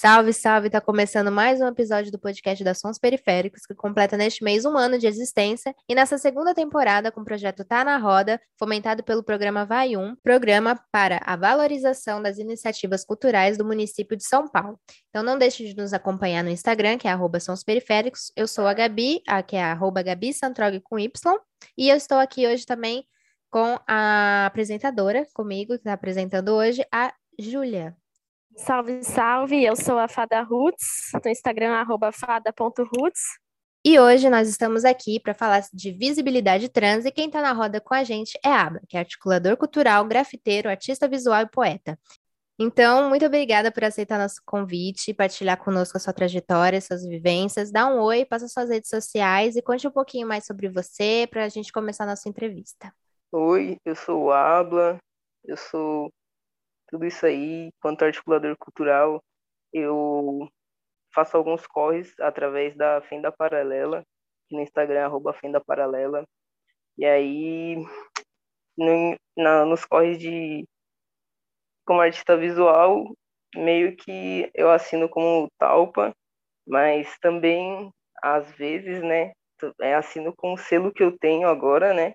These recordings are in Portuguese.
Salve, salve! Tá começando mais um episódio do podcast da Sons Periféricos, que completa neste mês um ano de existência, e nessa segunda temporada com o projeto Tá na Roda, fomentado pelo programa Vai Um, programa para a valorização das iniciativas culturais do município de São Paulo. Então não deixe de nos acompanhar no Instagram, que é arroba Sons Periféricos. Eu sou a Gabi, a, que é arroba Gabi Santrog com Y, e eu estou aqui hoje também com a apresentadora comigo, que está apresentando hoje, a Júlia. Salve, salve! Eu sou a Fada Roots, no Instagram, arroba fada.roots. E hoje nós estamos aqui para falar de visibilidade trans e quem está na roda com a gente é a Abla, que é articulador cultural, grafiteiro, artista visual e poeta. Então, muito obrigada por aceitar nosso convite, partilhar conosco a sua trajetória, suas vivências. Dá um oi, passa suas redes sociais e conte um pouquinho mais sobre você para a gente começar a nossa entrevista. Oi, eu sou o Abla, eu sou tudo isso aí, quanto articulador cultural, eu faço alguns corres através da Fenda Paralela, no Instagram, arroba Fenda Paralela. E aí, no, na, nos corres de como artista visual, meio que eu assino como Talpa, mas também, às vezes, né, é, assino com o selo que eu tenho agora, né,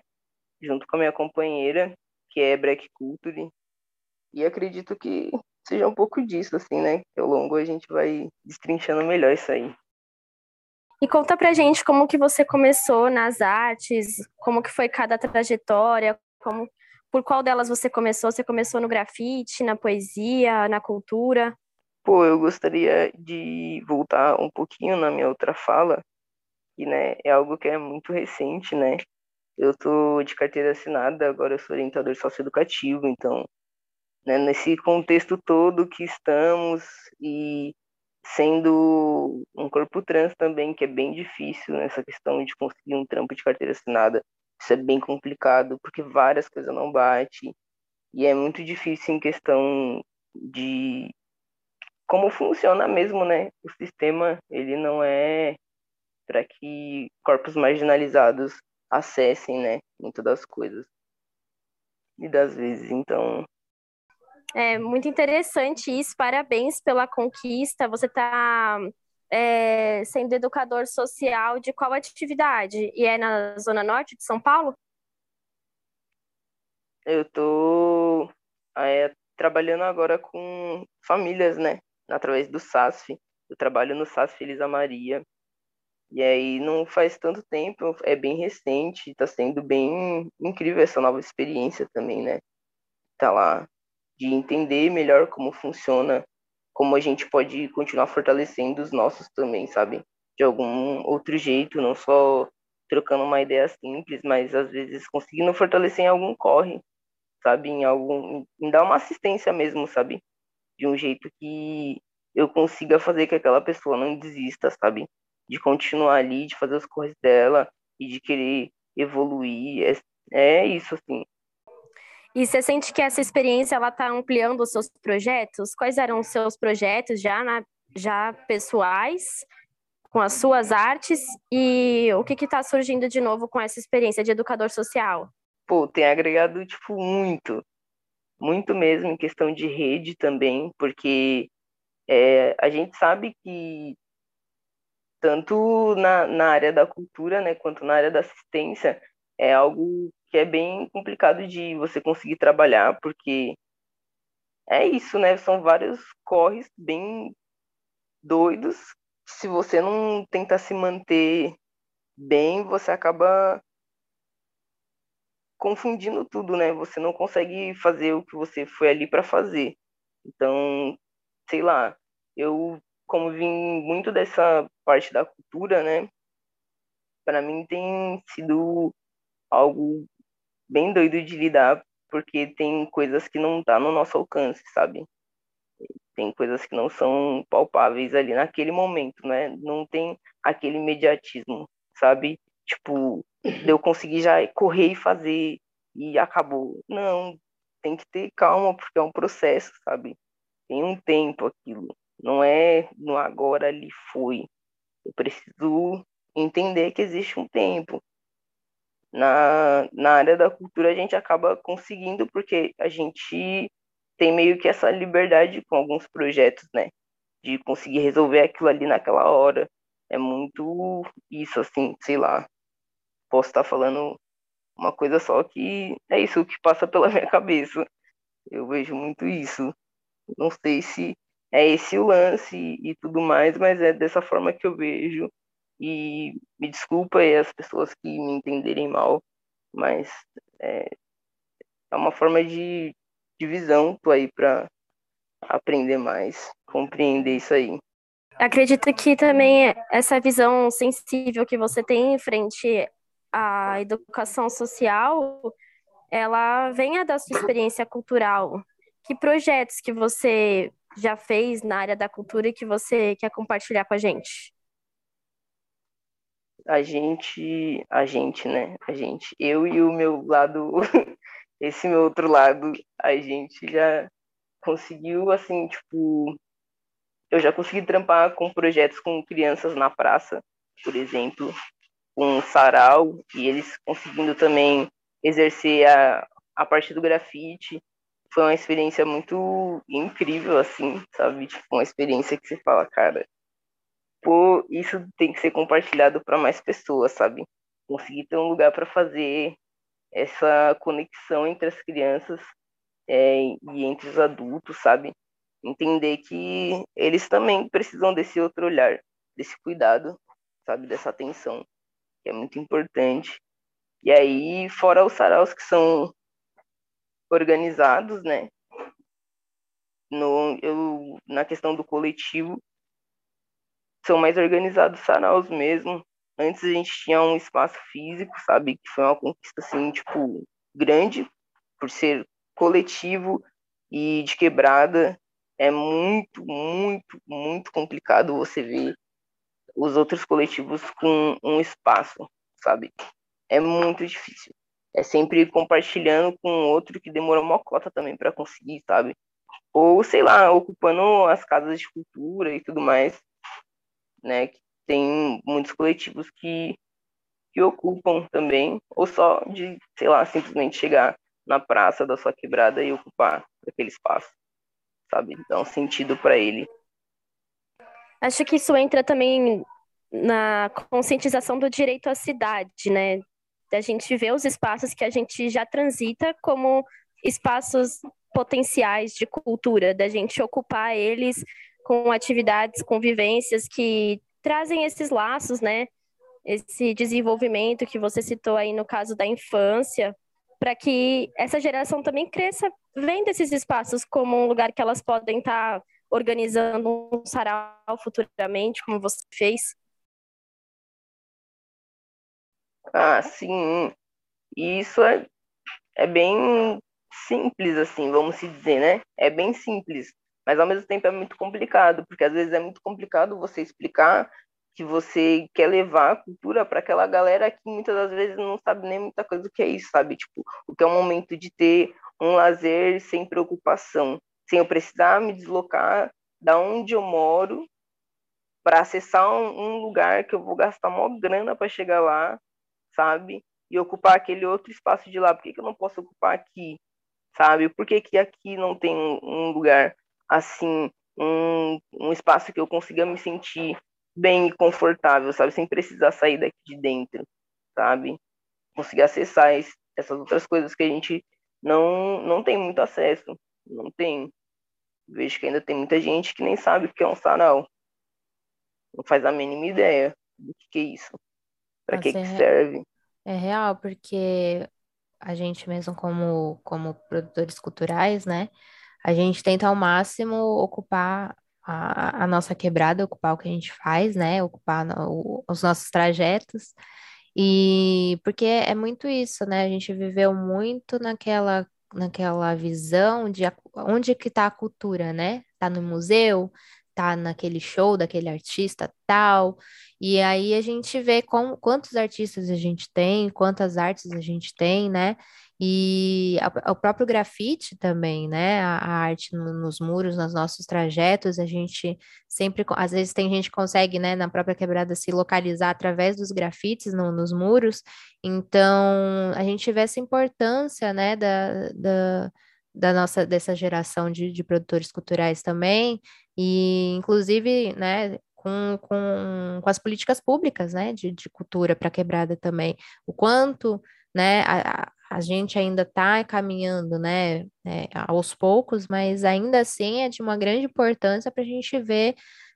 junto com a minha companheira, que é Black Culture, e acredito que seja um pouco disso, assim, né? Que ao longo a gente vai destrinchando melhor isso aí. E conta pra gente como que você começou nas artes, como que foi cada trajetória, como por qual delas você começou? Você começou no grafite, na poesia, na cultura? Pô, eu gostaria de voltar um pouquinho na minha outra fala, que né, é algo que é muito recente, né? Eu tô de carteira assinada, agora eu sou orientador socioeducativo, então né, nesse contexto todo que estamos e sendo um corpo trans também, que é bem difícil nessa questão de conseguir um trampo de carteira assinada. Isso é bem complicado, porque várias coisas não batem, e é muito difícil em questão de como funciona mesmo, né? O sistema, ele não é para que corpos marginalizados acessem, né, muitas das coisas. E das vezes, então, é muito interessante isso, parabéns pela conquista. Você está é, sendo educador social de qual atividade? E é na Zona Norte de São Paulo? Eu estou é, trabalhando agora com famílias, né? Através do SASF. Eu trabalho no SASF Elisa Maria. E aí não faz tanto tempo, é bem recente, está sendo bem incrível essa nova experiência também, né? Tá lá de entender melhor como funciona, como a gente pode continuar fortalecendo os nossos também, sabe? De algum outro jeito, não só trocando uma ideia simples, mas às vezes conseguindo fortalecer em algum corre, sabe? Em algum, em dar uma assistência mesmo, sabe? De um jeito que eu consiga fazer que aquela pessoa não desista, sabe? De continuar ali, de fazer os corres dela e de querer evoluir. É, é isso, assim. E você sente que essa experiência ela está ampliando os seus projetos? Quais eram os seus projetos já, na, já pessoais, com as suas artes? E o que está surgindo de novo com essa experiência de educador social? Pô, tem agregado, tipo, muito. Muito mesmo em questão de rede também, porque é, a gente sabe que tanto na, na área da cultura, né, quanto na área da assistência, é algo que é bem complicado de você conseguir trabalhar, porque é isso, né? São vários corres bem doidos. Se você não tenta se manter bem, você acaba confundindo tudo, né? Você não consegue fazer o que você foi ali para fazer. Então, sei lá, eu como vim muito dessa parte da cultura, né? Para mim tem sido algo bem doido de lidar, porque tem coisas que não tá no nosso alcance, sabe? Tem coisas que não são palpáveis ali naquele momento, né? Não tem aquele imediatismo, sabe? Tipo, eu consegui já correr e fazer e acabou. Não, tem que ter calma, porque é um processo, sabe? Tem um tempo aquilo. Não é no agora ali foi. Eu preciso entender que existe um tempo na, na área da cultura a gente acaba conseguindo porque a gente tem meio que essa liberdade com alguns projetos, né? de conseguir resolver aquilo ali naquela hora. É muito isso, assim, sei lá. Posso estar falando uma coisa só que é isso que passa pela minha cabeça. Eu vejo muito isso. Não sei se é esse o lance e tudo mais, mas é dessa forma que eu vejo. E me desculpa aí as pessoas que me entenderem mal, mas é, é uma forma de, de visão, tô aí para aprender mais, compreender isso aí. Acredito que também essa visão sensível que você tem em frente à educação social, ela venha da sua experiência cultural. Que projetos que você já fez na área da cultura e que você quer compartilhar com a gente? A gente, a gente, né? A gente, eu e o meu lado, esse meu outro lado, a gente já conseguiu, assim, tipo, eu já consegui trampar com projetos com crianças na praça, por exemplo, com sarau, e eles conseguindo também exercer a, a parte do grafite. Foi uma experiência muito incrível, assim, sabe? Tipo, uma experiência que você fala, cara, pô, isso tem que ser compartilhado para mais pessoas, sabe? Conseguir ter um lugar para fazer essa conexão entre as crianças é, e entre os adultos, sabe? Entender que eles também precisam desse outro olhar, desse cuidado, sabe? Dessa atenção, que é muito importante. E aí, fora os saraus que são organizados, né? No, eu, na questão do coletivo, são mais organizados saraus mesmo. Antes a gente tinha um espaço físico, sabe? Que foi uma conquista, assim, tipo, grande, por ser coletivo e de quebrada é muito, muito, muito complicado você ver os outros coletivos com um espaço, sabe? É muito difícil. É sempre compartilhando com outro que demorou uma cota também para conseguir, sabe? Ou, sei lá, ocupando as casas de cultura e tudo mais, né? Tem muitos coletivos que, que ocupam também, ou só de, sei lá, simplesmente chegar na praça da sua quebrada e ocupar aquele espaço, sabe? Dar um sentido para ele. Acho que isso entra também na conscientização do direito à cidade, né? Da gente ver os espaços que a gente já transita como espaços potenciais de cultura, da gente ocupar eles com atividades, convivências que trazem esses laços, né? Esse desenvolvimento que você citou aí no caso da infância, para que essa geração também cresça vendo esses espaços como um lugar que elas podem estar tá organizando um sarau futuramente, como você fez? Ah, sim. Isso é, é bem simples, assim, vamos dizer, né? É bem simples, mas ao mesmo tempo é muito complicado, porque às vezes é muito complicado você explicar que você quer levar a cultura para aquela galera que muitas das vezes não sabe nem muita coisa do que é isso, sabe? Tipo, o que é um momento de ter um lazer sem preocupação, sem eu precisar me deslocar da onde eu moro para acessar um, lugar que eu vou gastar uma grana para chegar lá, sabe? E ocupar aquele outro espaço de lá. Por que, que eu não posso ocupar aqui, sabe? Por que, que aqui não tem um lugar assim, um, um espaço que eu consiga me sentir bem e confortável, sabe? Sem precisar sair daqui de dentro, sabe? Conseguir acessar esse, essas outras coisas que a gente não, não tem muito acesso. Não tem. Vejo que ainda tem muita gente que nem sabe o que é um sarau. Não faz a mínima ideia do que, é isso. Para que, que é, serve. É real, porque a gente mesmo como, como produtores culturais, né? A gente tenta ao máximo ocupar a, a nossa quebrada, ocupar o que a gente faz, né? Ocupar o, os nossos trajetos. E porque é muito isso, né? A gente viveu muito naquela naquela visão de onde que está a cultura, né? Tá no museu, tá naquele show daquele artista tal. E aí a gente vê com, quantos artistas a gente tem, quantas artes a gente tem, né? E a, o próprio grafite também, né? A, a arte no, nos muros, nos nossos trajetos, a gente sempre, às vezes tem gente que consegue, né, na própria quebrada se localizar através dos grafites no, nos muros. Então, a gente vê essa importância, né, da, da da nossa dessa geração de, de produtores culturais também, e inclusive, né, com, com, com as políticas públicas, né, de, de cultura para quebrada também, o quanto, né, a, a gente ainda está caminhando, né, é, aos poucos, mas ainda assim é de uma grande importância para a gente ver,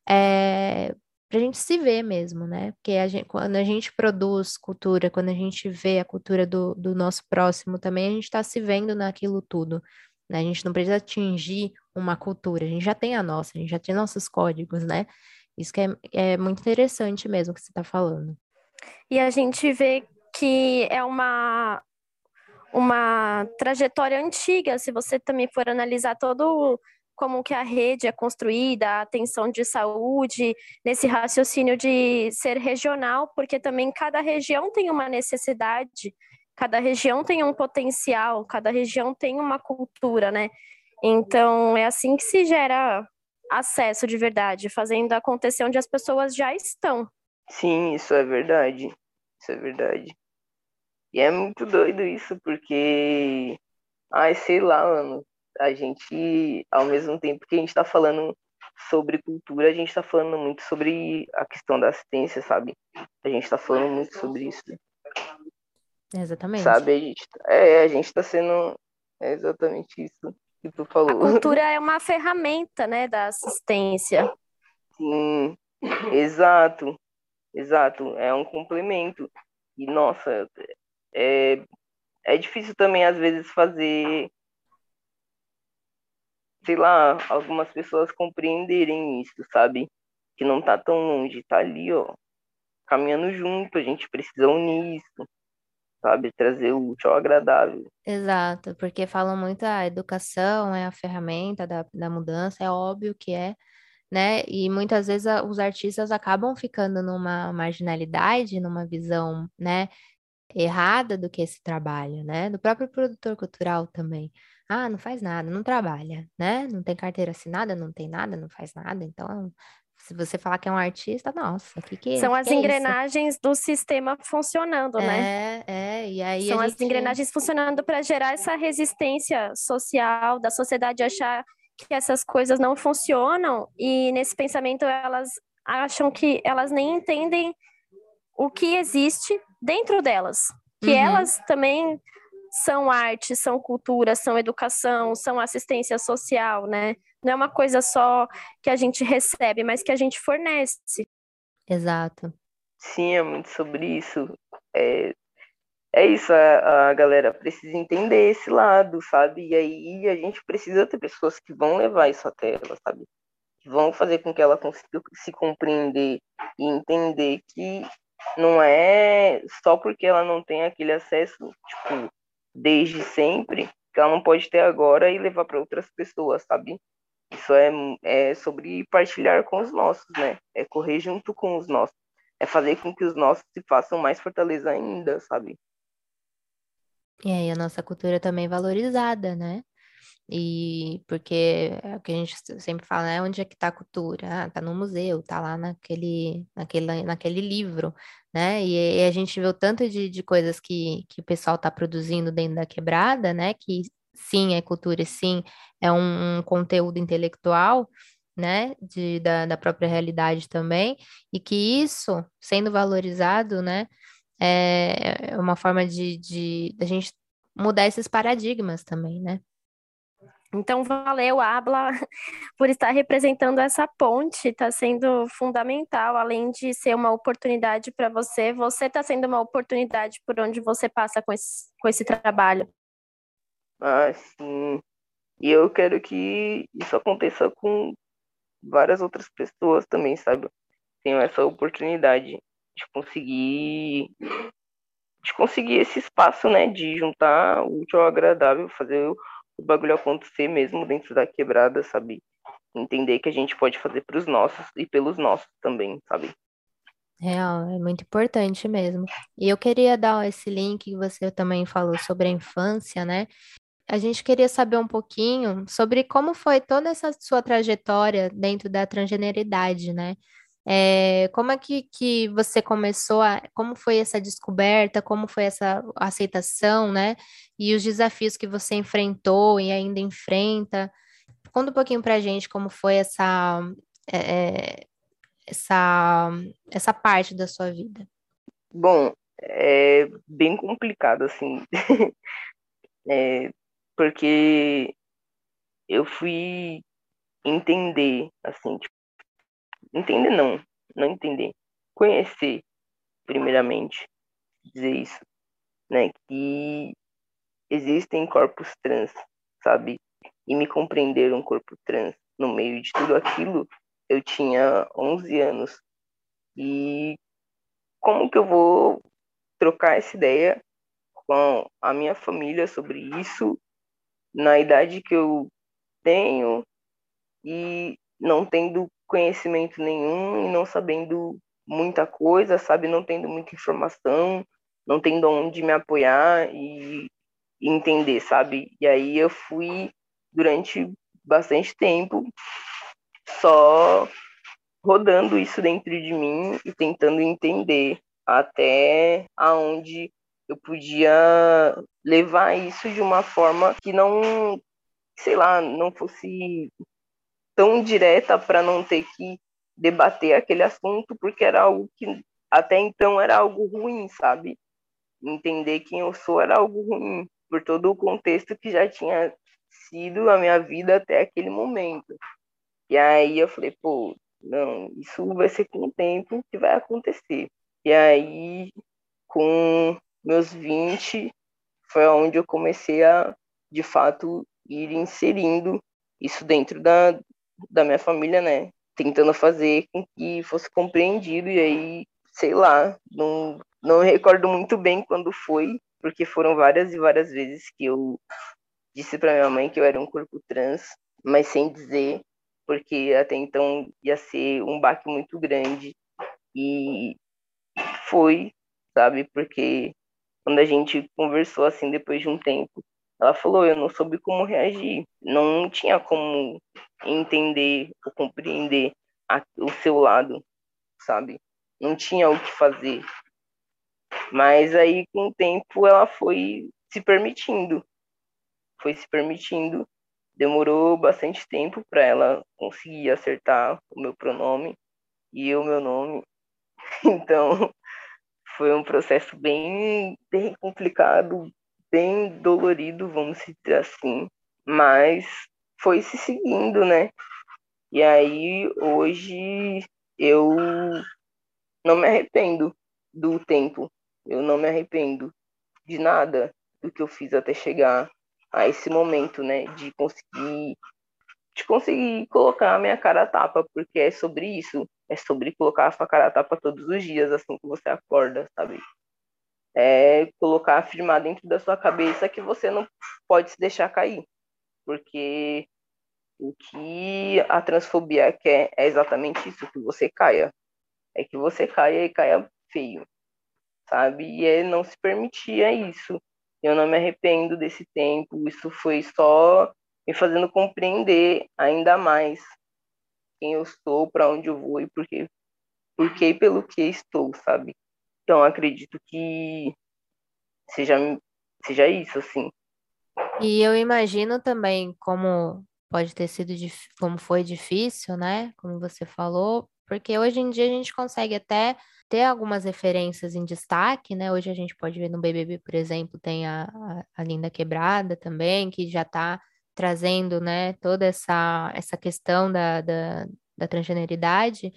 é, para a gente se ver mesmo, né, porque a gente, quando a gente produz cultura, quando a gente vê a cultura do, do nosso próximo também, a gente está se vendo naquilo tudo, né, a gente não precisa atingir uma cultura, a gente já tem a nossa, a gente já tem nossos códigos, né, isso que é, é muito interessante mesmo que você está falando. E a gente vê que é uma, uma trajetória antiga, se você também for analisar todo como que a rede é construída, a atenção de saúde, nesse raciocínio de ser regional, porque também cada região tem uma necessidade, cada região tem um potencial, cada região tem uma cultura, né? Então, é assim que se gera acesso de verdade, fazendo acontecer onde as pessoas já estão. Sim, isso é verdade. Isso é verdade. E é muito doido isso, porque. Ai, sei lá, mano. A gente, ao mesmo tempo que a gente tá falando sobre cultura, a gente tá falando muito sobre a questão da assistência, sabe? A gente tá falando muito sobre isso. Exatamente. Sabe, a gente, é, a gente tá sendo. É exatamente isso que tu falou. A cultura é uma ferramenta, né, da assistência. Sim, exato, exato, é um complemento. E, nossa, é, é difícil também, às vezes, fazer, sei lá, algumas pessoas compreenderem isso, sabe? Que não tá tão longe, tá ali, ó, caminhando junto, a gente precisa unir isso sabe? Trazer o útil ao agradável. Exato, porque falam muito a educação é a ferramenta da, da mudança, é óbvio que é, né? E muitas vezes a, os artistas acabam ficando numa marginalidade, numa visão, né? Errada do que esse trabalho, né? Do próprio produtor cultural também. Ah, não faz nada, não trabalha, né? Não tem carteira assinada, não tem nada, não faz nada, então se você falar que é um artista, nossa, o que, que São que as é engrenagens do sistema funcionando, né? É, é, e aí São as engrenagens funcionando para gerar essa resistência social, da sociedade achar que essas coisas não funcionam, e nesse pensamento elas acham que elas nem entendem o que existe dentro delas, que uhum. elas também são arte, são cultura, são educação, são assistência social, né? Não é uma coisa só que a gente recebe, mas que a gente fornece. Exato. Sim, é muito sobre isso. É, é isso, a, a galera precisa entender esse lado, sabe? E aí a gente precisa ter pessoas que vão levar isso até ela, sabe? Que vão fazer com que ela consiga se compreender e entender que não é só porque ela não tem aquele acesso, tipo, desde sempre, que ela não pode ter agora e levar para outras pessoas, sabe? Isso é, é sobre partilhar com os nossos, né? É correr junto com os nossos. É fazer com que os nossos se façam mais fortaleza ainda, sabe? E aí a nossa cultura também é valorizada, né? E porque é o que a gente sempre fala, né? Onde é que tá a cultura? Ah, tá no museu, tá lá naquele, naquele, naquele livro, né? E, e a gente vê o tanto de, de coisas que, que o pessoal tá produzindo dentro da quebrada, né? Que sim, é cultura, sim, é um, um conteúdo intelectual, né, de, da, da própria realidade também, e que isso, sendo valorizado, né, é, é uma forma de, de, de a gente mudar esses paradigmas também, né? Então, valeu, Abla, por estar representando essa ponte, está sendo fundamental, além de ser uma oportunidade para você, você está sendo uma oportunidade por onde você passa com esse, com esse trabalho. Ah, sim. E eu quero que isso aconteça com várias outras pessoas também, sabe? Tenho essa oportunidade de conseguir de conseguir esse espaço, né, de juntar o útil ao agradável, fazer o bagulho acontecer mesmo dentro da quebrada, sabe? Entender que a gente pode fazer para os nossos e pelos nossos também, sabe? Real, é muito importante mesmo. E eu queria dar esse link que você também falou sobre a infância, né? A gente queria saber um pouquinho sobre como foi toda essa sua trajetória dentro da transgeneridade, né? É, como é que, que você começou a, como foi essa descoberta, como foi essa aceitação, né? E os desafios que você enfrentou e ainda enfrenta. Conta um pouquinho pra gente como foi essa, é, essa, essa parte da sua vida. Bom, é bem complicado, assim. é, porque eu fui entender, assim, tipo, entender não, não entender, conhecer, primeiramente, dizer isso, né, que existem corpos trans, sabe, e me compreender um corpo trans no meio de tudo aquilo, eu tinha 11 anos, e como que eu vou trocar essa ideia com a minha família sobre isso na idade que eu tenho e não tendo conhecimento nenhum e não sabendo muita coisa, sabe? Não tendo muita informação, não tendo onde me apoiar e entender, sabe? E aí eu fui durante bastante tempo só rodando isso dentro de mim e tentando entender até aonde eu podia levar isso de uma forma que não, sei lá, não fosse tão direta para não ter que debater aquele assunto, porque era algo que até então era algo ruim, sabe? Entender quem eu sou era algo ruim, por todo o contexto que já tinha sido a minha vida até aquele momento. E aí eu falei, pô, não, isso vai ser com o tempo que vai acontecer. E aí, com meus 20 foi onde eu comecei a, de fato, ir inserindo isso dentro da, da minha família, né? Tentando fazer com que fosse compreendido, e aí, sei lá, não, não recordo muito bem quando foi, porque foram várias e várias vezes que eu disse para minha mãe que eu era um corpo trans, mas sem dizer, porque até então ia ser um baque muito grande. E foi, sabe? Porque quando a gente conversou assim depois de um tempo, ela falou, eu não soube como reagir, não tinha como entender ou compreender a, o seu lado, sabe? Não tinha o que fazer. Mas aí com o tempo ela foi se permitindo, foi se permitindo. Demorou bastante tempo para ela conseguir acertar o meu pronome e o meu nome. Então, foi um processo bem, bem complicado, bem dolorido, vamos dizer assim, mas foi se seguindo, né? E aí hoje eu não me arrependo do tempo, eu não me arrependo de nada do que eu fiz até chegar a esse momento, né? De conseguir de conseguir colocar a minha cara a tapa, porque é sobre isso. É sobre colocar a sua cara a tapa todos os dias, assim que você acorda, sabe? É colocar, afirmar dentro da sua cabeça que você não pode se deixar cair. Porque o que a transfobia quer é exatamente isso, que você caia. É que você caia e caia feio, sabe? E é não se permitir isso. Eu não me arrependo desse tempo, isso foi só me fazendo compreender ainda mais quem eu sou, para onde eu vou e por quê, por e pelo que estou, sabe? Então acredito que seja seja isso assim. E eu imagino também como pode ter sido como foi difícil, né? Como você falou, porque hoje em dia a gente consegue até ter algumas referências em destaque, né? Hoje a gente pode ver no BBB, por exemplo, tem a, a, a Linda Quebrada também, que já está trazendo, né, toda essa, essa questão da, da, da transgeneridade,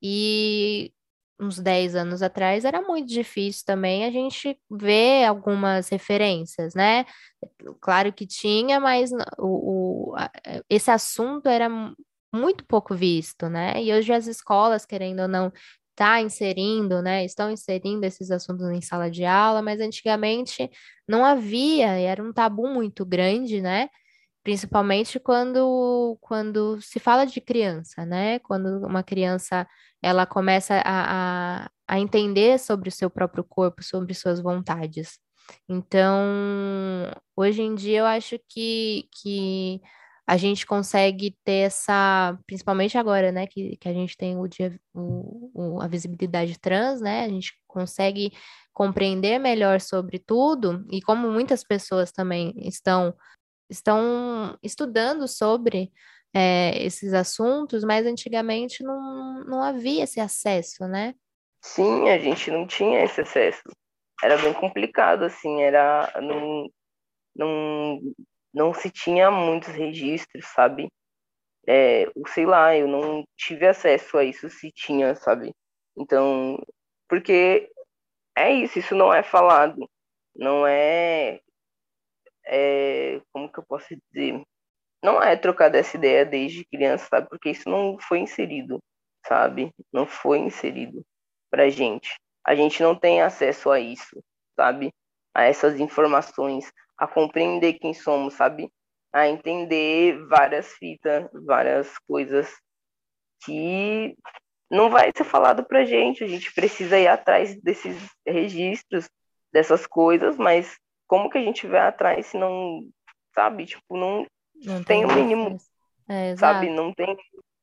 e uns 10 anos atrás era muito difícil também a gente ver algumas referências, né? Claro que tinha, mas o, o, esse assunto era muito pouco visto, né? E hoje as escolas, querendo ou não, tá inserindo, né? Estão inserindo esses assuntos em sala de aula, mas antigamente não havia, era um tabu muito grande, né? Principalmente quando, quando se fala de criança, né? Quando uma criança ela começa a, a, a entender sobre o seu próprio corpo, sobre suas vontades. Então, hoje em dia eu acho que, que a gente consegue ter essa, principalmente agora, né, que, que a gente tem o dia, o, o, a visibilidade trans, né, a gente consegue compreender melhor sobre tudo, e como muitas pessoas também estão, estão estudando sobre é, esses assuntos, mas antigamente não, não havia esse acesso, né? Sim, a gente não tinha esse acesso. Era bem complicado, assim, era. Não, não, não se tinha muitos registros, sabe? É, sei lá, eu não tive acesso a isso se tinha, sabe? Então, porque é isso, isso não é falado, não é, é como que eu posso dizer? Não é trocar essa ideia desde criança, sabe? Porque isso não foi inserido, sabe? Não foi inserido pra gente. A gente não tem acesso a isso, sabe? A essas informações, a compreender quem somos, sabe? A entender várias fitas, várias coisas que não vai ser falado pra gente. A gente precisa ir atrás desses registros, dessas coisas, mas como que a gente vai atrás se não, sabe? Tipo, não, não tem o mínimo, é, sabe? Não tem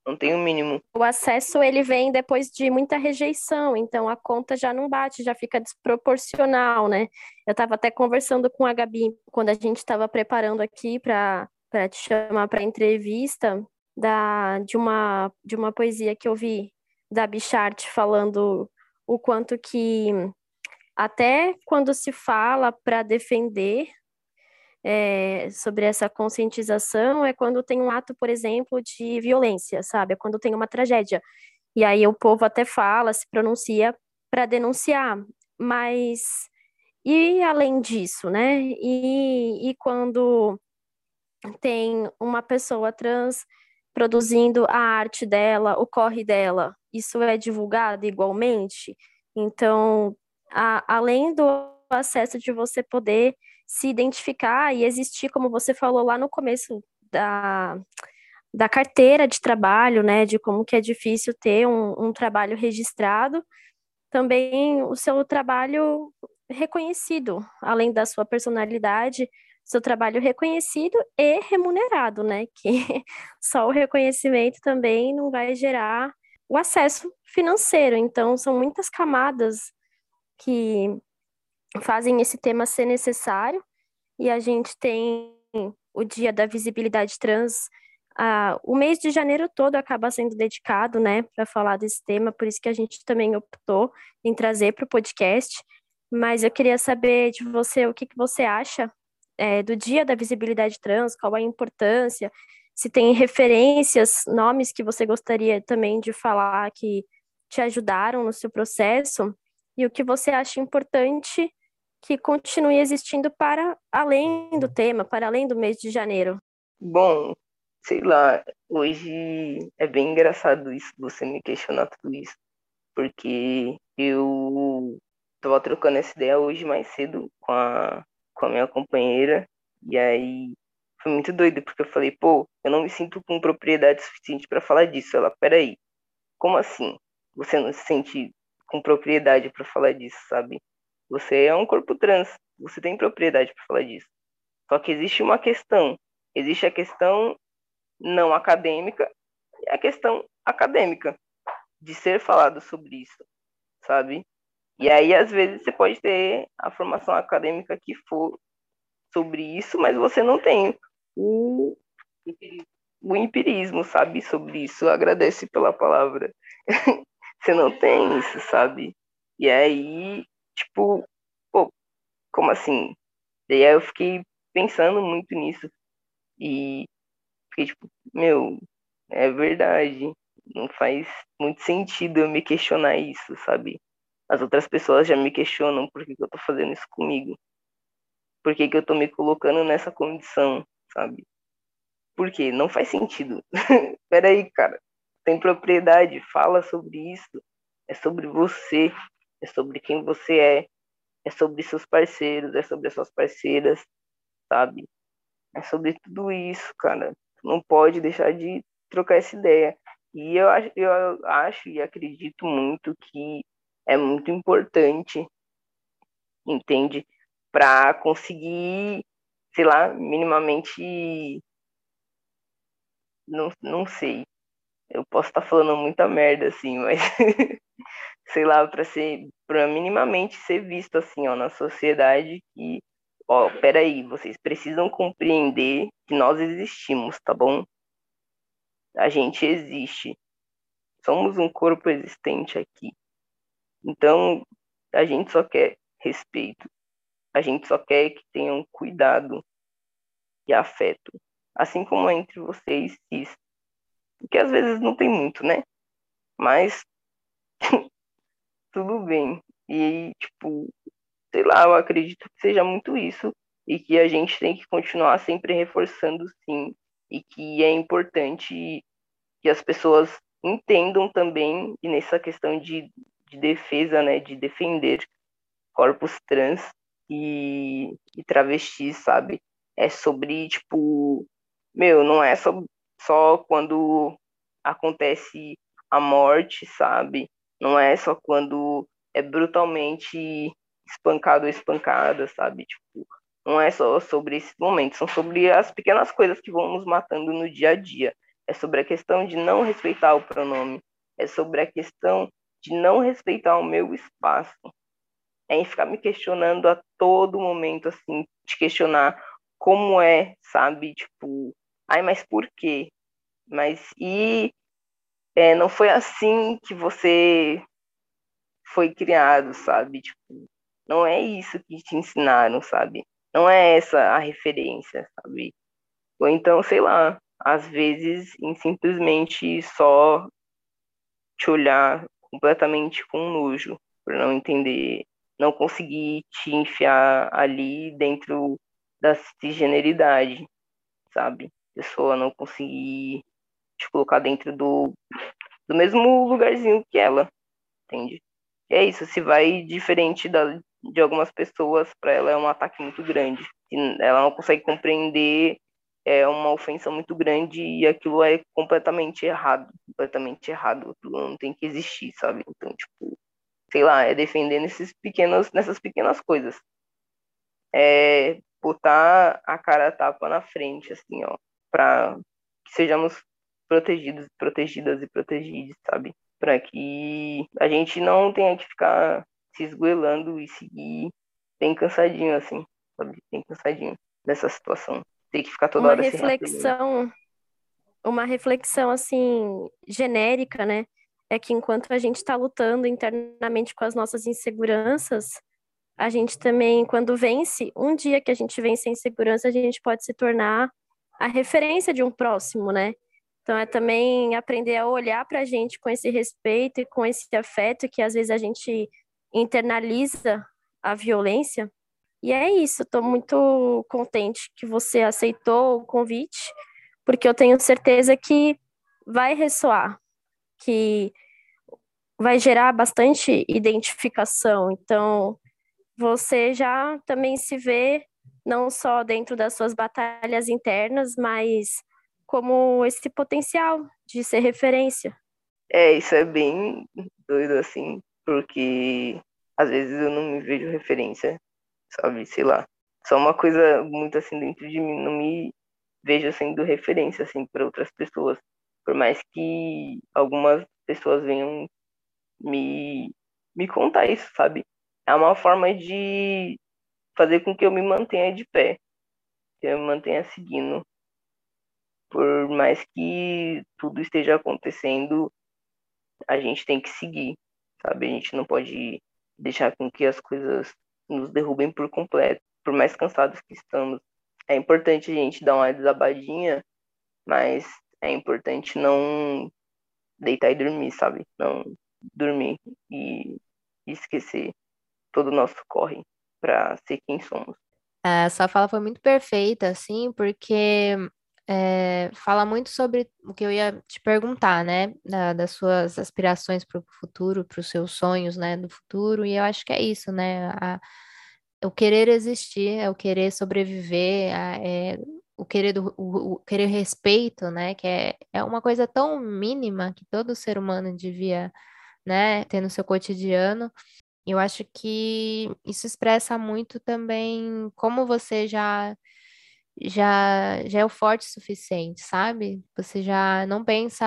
não tem o um mínimo. O acesso ele vem depois de muita rejeição, então a conta já não bate, já fica desproporcional, né? Eu estava até conversando com a Gabi quando a gente estava preparando aqui para para te chamar para entrevista da de uma de uma poesia que eu vi da Bichart falando o quanto que até quando se fala para defender é, sobre essa conscientização é quando tem um ato, por exemplo, de violência, sabe? É quando tem uma tragédia. E aí o povo até fala, se pronuncia para denunciar. Mas e além disso, né? E, e quando tem uma pessoa trans produzindo a arte dela, o corre dela, isso é divulgado igualmente? Então, a, além do acesso de você poder se identificar e existir, como você falou lá no começo da, da carteira de trabalho, né, de como que é difícil ter um, um trabalho registrado, também o seu trabalho reconhecido, além da sua personalidade, seu trabalho reconhecido e remunerado, né, que só o reconhecimento também não vai gerar o acesso financeiro, então são muitas camadas que fazem esse tema ser necessário, e a gente tem o Dia da Visibilidade Trans. Ah, o mês de janeiro todo acaba sendo dedicado, né, para falar desse tema, por isso que a gente também optou em trazer para o podcast. Mas eu queria saber de você o que, que você acha é, do Dia da Visibilidade Trans, qual a importância, se tem referências, nomes que você gostaria também de falar que te ajudaram no seu processo, e o que você acha importante que continue existindo para além do tema, para além do mês de janeiro? Bom, sei lá, hoje é bem engraçado isso, você me questionar tudo isso, porque eu estava trocando essa ideia hoje mais cedo com a, com a minha companheira, e aí foi muito doido, porque eu falei, pô, eu não me sinto com propriedade suficiente para falar disso. Ela, peraí, como assim? Você não se sente com propriedade para falar disso, sabe? Você é um corpo trans, você tem propriedade para falar disso. Só que existe uma questão. Existe a questão não acadêmica e a questão acadêmica de ser falado sobre isso, sabe? E aí, às vezes, você pode ter a formação acadêmica que for sobre isso, mas você não tem o, o empirismo, sabe, sobre isso. Agradece pela palavra. você não tem isso, sabe? E aí, tipo, pô, como assim? E aí eu fiquei pensando muito nisso. E fiquei tipo, meu, é verdade. Não faz muito sentido eu me questionar isso, sabe? As outras pessoas já me questionam por que, que eu tô fazendo isso comigo. Por que, que eu tô me colocando nessa condição, sabe? Porque não faz sentido. Peraí, cara. Tem propriedade, fala sobre isso. É sobre você é sobre quem você é, é sobre seus parceiros, é sobre as suas parceiras, sabe? É sobre tudo isso, cara. não pode deixar de trocar essa ideia. E eu acho, eu acho e acredito muito que é muito importante, entende? Para conseguir, sei lá, minimamente não, não sei. Eu posso estar tá falando muita merda, assim, mas sei lá, para ser, para minimamente ser visto assim, ó, na sociedade que, ó, peraí, vocês precisam compreender que nós existimos, tá bom? A gente existe. Somos um corpo existente aqui. Então, a gente só quer respeito. A gente só quer que tenham cuidado e afeto. Assim como entre vocês cis. Que às vezes não tem muito, né? Mas tudo bem. E, tipo, sei lá, eu acredito que seja muito isso. E que a gente tem que continuar sempre reforçando, sim. E que é importante que as pessoas entendam também, e nessa questão de, de defesa, né, de defender corpos trans e, e travestis, sabe? É sobre, tipo, meu, não é só, só quando acontece a morte, sabe? Não é só quando é brutalmente espancado ou espancada, sabe? Tipo, não é só sobre esses momentos, são sobre as pequenas coisas que vão nos matando no dia a dia. É sobre a questão de não respeitar o pronome, é sobre a questão de não respeitar o meu espaço. É em ficar me questionando a todo momento, assim, de questionar como é, sabe? Tipo, ai, mas por quê? Mas e é, não foi assim que você foi criado, sabe? Tipo, não é isso que te ensinaram, sabe? Não é essa a referência, sabe? Ou então, sei lá, às vezes em simplesmente só te olhar completamente com nojo, por não entender, não conseguir te enfiar ali dentro da cisgeneridade, sabe? Pessoa não conseguir te colocar dentro do, do mesmo lugarzinho que ela, entende? E é isso, se vai diferente da, de algumas pessoas, para ela é um ataque muito grande. Ela não consegue compreender, é uma ofensa muito grande e aquilo é completamente errado, completamente errado, aquilo não tem que existir, sabe? Então, tipo, sei lá, é defender nesses pequenos, nessas pequenas coisas. É botar a cara a tapa na frente, assim, ó, para que sejamos protegidos, protegidas e protegidos, sabe? Para que a gente não tenha que ficar se esgoelando e seguir bem cansadinho, assim, sabe? Bem cansadinho dessa situação. Tem que ficar toda uma hora reflexão, uma reflexão assim genérica, né? É que enquanto a gente está lutando internamente com as nossas inseguranças, a gente também, quando vence, um dia que a gente vence a insegurança, a gente pode se tornar a referência de um próximo, né? Então é também aprender a olhar para a gente com esse respeito e com esse afeto que às vezes a gente internaliza a violência. E é isso, estou muito contente que você aceitou o convite, porque eu tenho certeza que vai ressoar, que vai gerar bastante identificação. Então, você já também se vê não só dentro das suas batalhas internas, mas como esse potencial de ser referência. É, isso é bem doido, assim, porque às vezes eu não me vejo referência, sabe? Sei lá. Só uma coisa muito assim dentro de mim, não me vejo sendo referência, assim, para outras pessoas. Por mais que algumas pessoas venham me, me contar isso, sabe? É uma forma de fazer com que eu me mantenha de pé, que eu me mantenha seguindo por mais que tudo esteja acontecendo, a gente tem que seguir, sabe? A gente não pode deixar com que as coisas nos derrubem por completo, por mais cansados que estamos. É importante a gente dar uma desabadinha, mas é importante não deitar e dormir, sabe? Não dormir e esquecer todo o nosso corre para ser quem somos. A sua fala foi muito perfeita, assim, porque é, fala muito sobre o que eu ia te perguntar, né? Da, das suas aspirações para o futuro, para os seus sonhos, né? Do futuro, e eu acho que é isso, né? A, o querer existir, é o querer sobreviver, é o querer, do, o, o, querer respeito, né? Que é, é uma coisa tão mínima que todo ser humano devia, né, ter no seu cotidiano. Eu acho que isso expressa muito também como você já já, já é o forte o suficiente, sabe? Você já não pensa,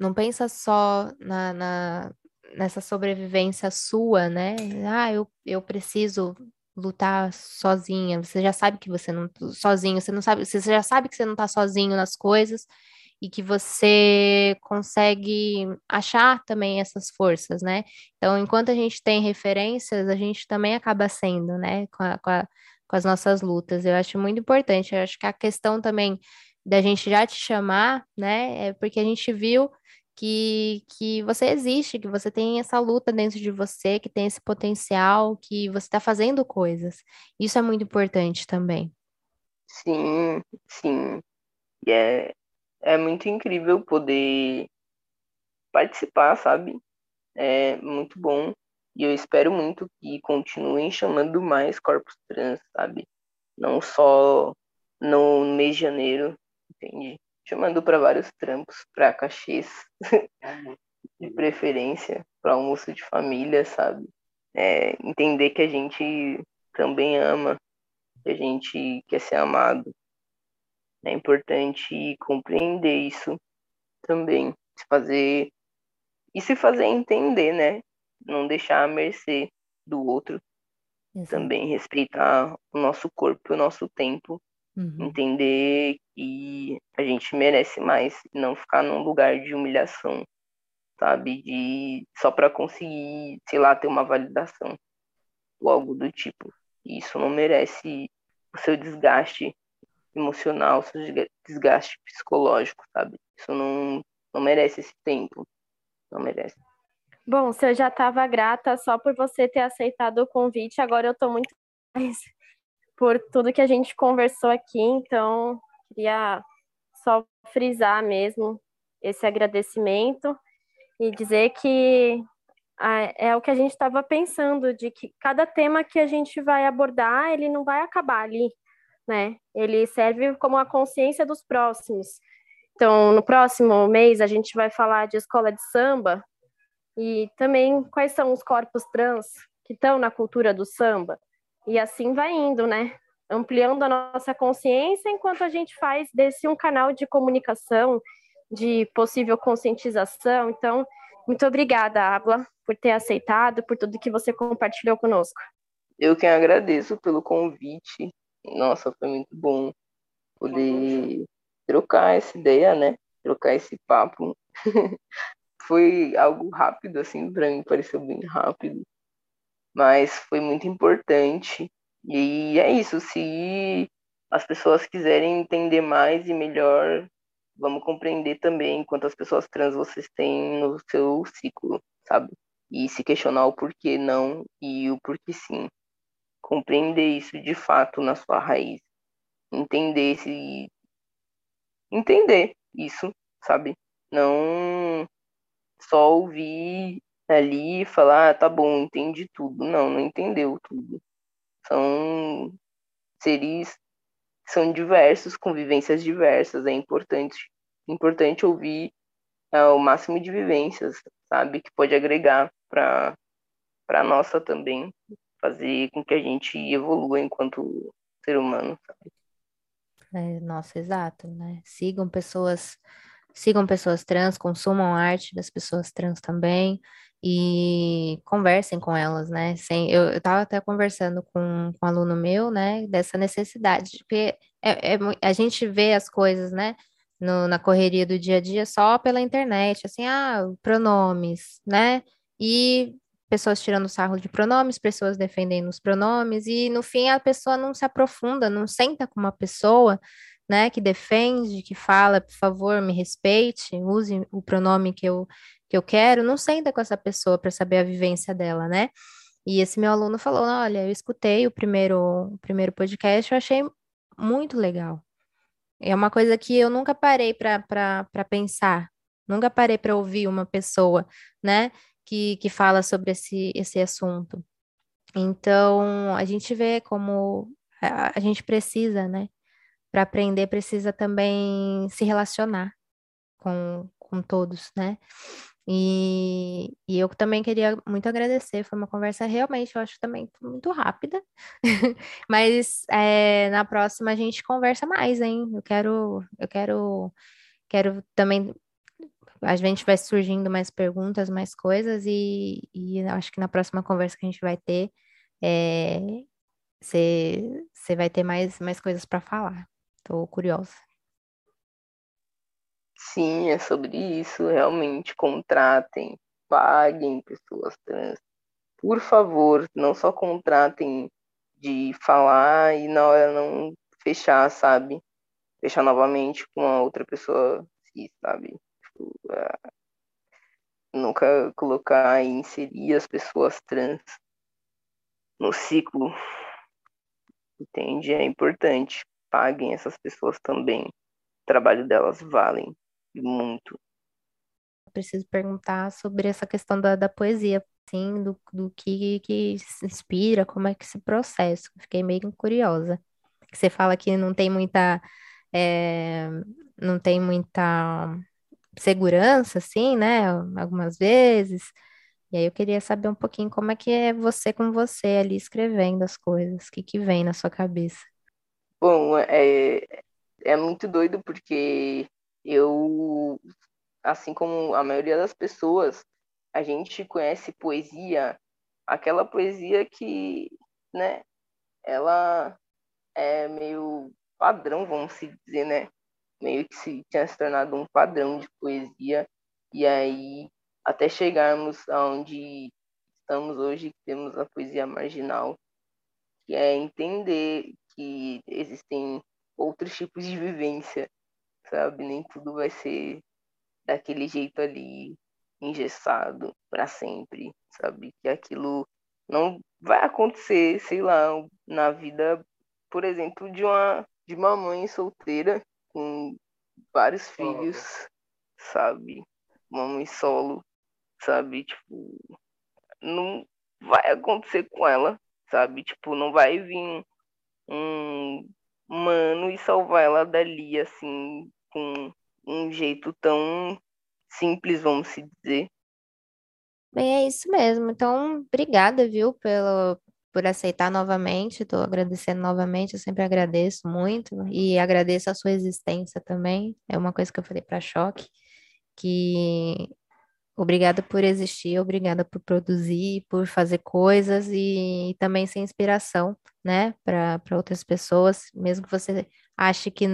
não pensa só na, na nessa sobrevivência sua, né? Ah, eu, eu preciso lutar sozinha. Você já sabe que você não sozinho, você não sabe, você já sabe que você não tá sozinho nas coisas e que você consegue achar também essas forças, né? Então, enquanto a gente tem referências, a gente também acaba sendo, né, com, a, com, a, com as nossas lutas. Eu acho muito importante. Eu acho que a questão também da gente já te chamar, né, é porque a gente viu que, que você existe, que você tem essa luta dentro de você, que tem esse potencial, que você está fazendo coisas. Isso é muito importante também. Sim, sim. E é, é muito incrível poder participar, sabe? É muito bom. E eu espero muito que continuem chamando mais corpos trans, sabe? Não só no mês de janeiro, entende? chamando para vários trampos, para cachês, de preferência, para almoço de família, sabe? É, entender que a gente também ama, que a gente quer ser amado. É importante compreender isso também, se fazer e se fazer entender, né? Não deixar à mercê do outro. Exato. Também respeitar o nosso corpo e o nosso tempo Uhum. Entender que a gente merece mais, não ficar num lugar de humilhação, sabe? De só para conseguir, sei lá, ter uma validação ou algo do tipo. Isso não merece o seu desgaste emocional, seu desgaste psicológico, sabe? Isso não, não merece esse tempo. Não merece. Bom, se eu já estava grata só por você ter aceitado o convite, agora eu estou muito mais por tudo que a gente conversou aqui, então queria só frisar mesmo esse agradecimento e dizer que é o que a gente estava pensando, de que cada tema que a gente vai abordar, ele não vai acabar ali, né? Ele serve como a consciência dos próximos. Então, no próximo mês, a gente vai falar de escola de samba e também quais são os corpos trans que estão na cultura do samba. E assim vai indo, né? Ampliando a nossa consciência enquanto a gente faz desse um canal de comunicação, de possível conscientização. Então, muito obrigada, Abla, por ter aceitado, por tudo que você compartilhou conosco. Eu que agradeço pelo convite. Nossa, foi muito bom poder trocar essa ideia, né? Trocar esse papo. foi algo rápido, assim, para mim pareceu bem rápido mas foi muito importante. E é isso, se as pessoas quiserem entender mais e melhor, vamos compreender também quantas pessoas trans vocês têm no seu ciclo, sabe? E se questionar o porquê não e o porquê sim. Compreender isso de fato na sua raiz. Entender esse. Entender isso, sabe? Não só ouvir ali e falar, ah, tá bom, entendi tudo. Não, não entendeu tudo. São seres são diversos, convivências diversas. É importante, importante ouvir é, o máximo de vivências, sabe, que pode agregar para para nossa também, fazer com que a gente evolua enquanto ser humano? É, nossa, exato, né? Sigam pessoas, sigam pessoas trans, consumam arte das pessoas trans também e conversem com elas, né? Sem, eu estava até conversando com, com um aluno meu, né, dessa necessidade, porque é, é, a gente vê as coisas, né, no, na correria do dia a dia só pela internet, assim, ah, pronomes, né? E pessoas tirando sarro de pronomes, pessoas defendendo os pronomes, e no fim a pessoa não se aprofunda, não senta com uma pessoa, né, que defende, que fala, por favor, me respeite, use o pronome que eu que eu quero, não senta com essa pessoa para saber a vivência dela, né? E esse meu aluno falou: olha, eu escutei o primeiro, o primeiro podcast, eu achei muito legal. É uma coisa que eu nunca parei para pensar, nunca parei para ouvir uma pessoa, né, que, que fala sobre esse, esse assunto. Então, a gente vê como a, a gente precisa, né, para aprender, precisa também se relacionar com, com todos, né? E, e eu também queria muito agradecer, foi uma conversa realmente, eu acho também muito rápida, mas é, na próxima a gente conversa mais, hein? Eu quero, eu quero, quero também, a gente vai surgindo mais perguntas, mais coisas, e, e acho que na próxima conversa que a gente vai ter, você é, vai ter mais, mais coisas para falar. Estou curiosa. Sim, é sobre isso. Realmente contratem, paguem pessoas trans. Por favor, não só contratem de falar e na hora não fechar, sabe? Fechar novamente com a outra pessoa, sabe? Tipo, uh, nunca colocar e inserir as pessoas trans no ciclo. Entende? É importante. Paguem essas pessoas também. O trabalho delas valem muito. Preciso perguntar sobre essa questão da, da poesia, assim, do, do que, que se inspira, como é que se processa. Fiquei meio curiosa. Você fala que não tem muita. É, não tem muita segurança, assim, né? Algumas vezes. E aí eu queria saber um pouquinho como é que é você com você ali escrevendo as coisas, o que que vem na sua cabeça. Bom, é, é muito doido porque eu, assim como a maioria das pessoas, a gente conhece poesia, aquela poesia que, né, ela é meio padrão, vamos se dizer, né? Meio que se tinha se tornado um padrão de poesia, e aí até chegarmos aonde estamos hoje, que temos a poesia marginal, que é entender que existem outros tipos de vivência, sabe? Nem tudo vai ser daquele jeito ali, engessado para sempre, sabe? Que aquilo não vai acontecer, sei lá, na vida, por exemplo, de uma de uma mãe solteira com vários filhos, sabe? Uma mãe solo, sabe? Tipo, não vai acontecer com ela, sabe? Tipo, não vai vir um mano e salvar ela dali, assim, com um jeito tão simples, vamos se dizer. Bem, é isso mesmo. Então, obrigada, viu, pelo, por aceitar novamente. Estou agradecendo novamente, eu sempre agradeço muito e agradeço a sua existência também. É uma coisa que eu falei para Choque, que obrigada por existir, obrigada por produzir, por fazer coisas e, e também ser inspiração, né, para outras pessoas, mesmo que você ache que,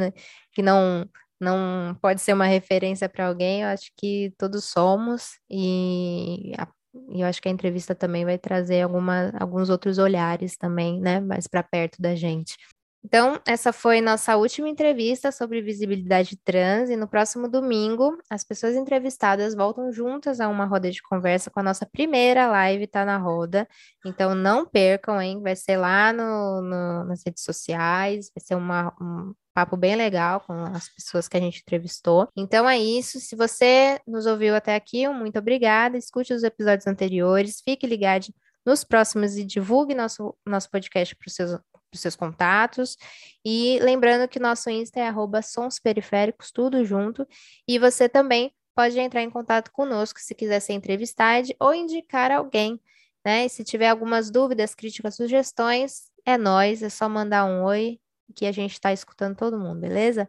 que não não pode ser uma referência para alguém, eu acho que todos somos, e a, eu acho que a entrevista também vai trazer alguma, alguns outros olhares também, né, mais para perto da gente. Então, essa foi nossa última entrevista sobre visibilidade trans, e no próximo domingo, as pessoas entrevistadas voltam juntas a uma roda de conversa com a nossa primeira live Tá na Roda. Então, não percam, hein? Vai ser lá no, no nas redes sociais, vai ser uma, um papo bem legal com as pessoas que a gente entrevistou. Então é isso. Se você nos ouviu até aqui, muito obrigada. Escute os episódios anteriores, fique ligado nos próximos e divulgue nosso, nosso podcast para os seus os seus contatos. E lembrando que nosso Insta é arroba sons periféricos, tudo junto. E você também pode entrar em contato conosco se quiser ser entrevistado ou indicar alguém, né? E se tiver algumas dúvidas, críticas, sugestões, é nós, é só mandar um oi que a gente está escutando todo mundo, beleza?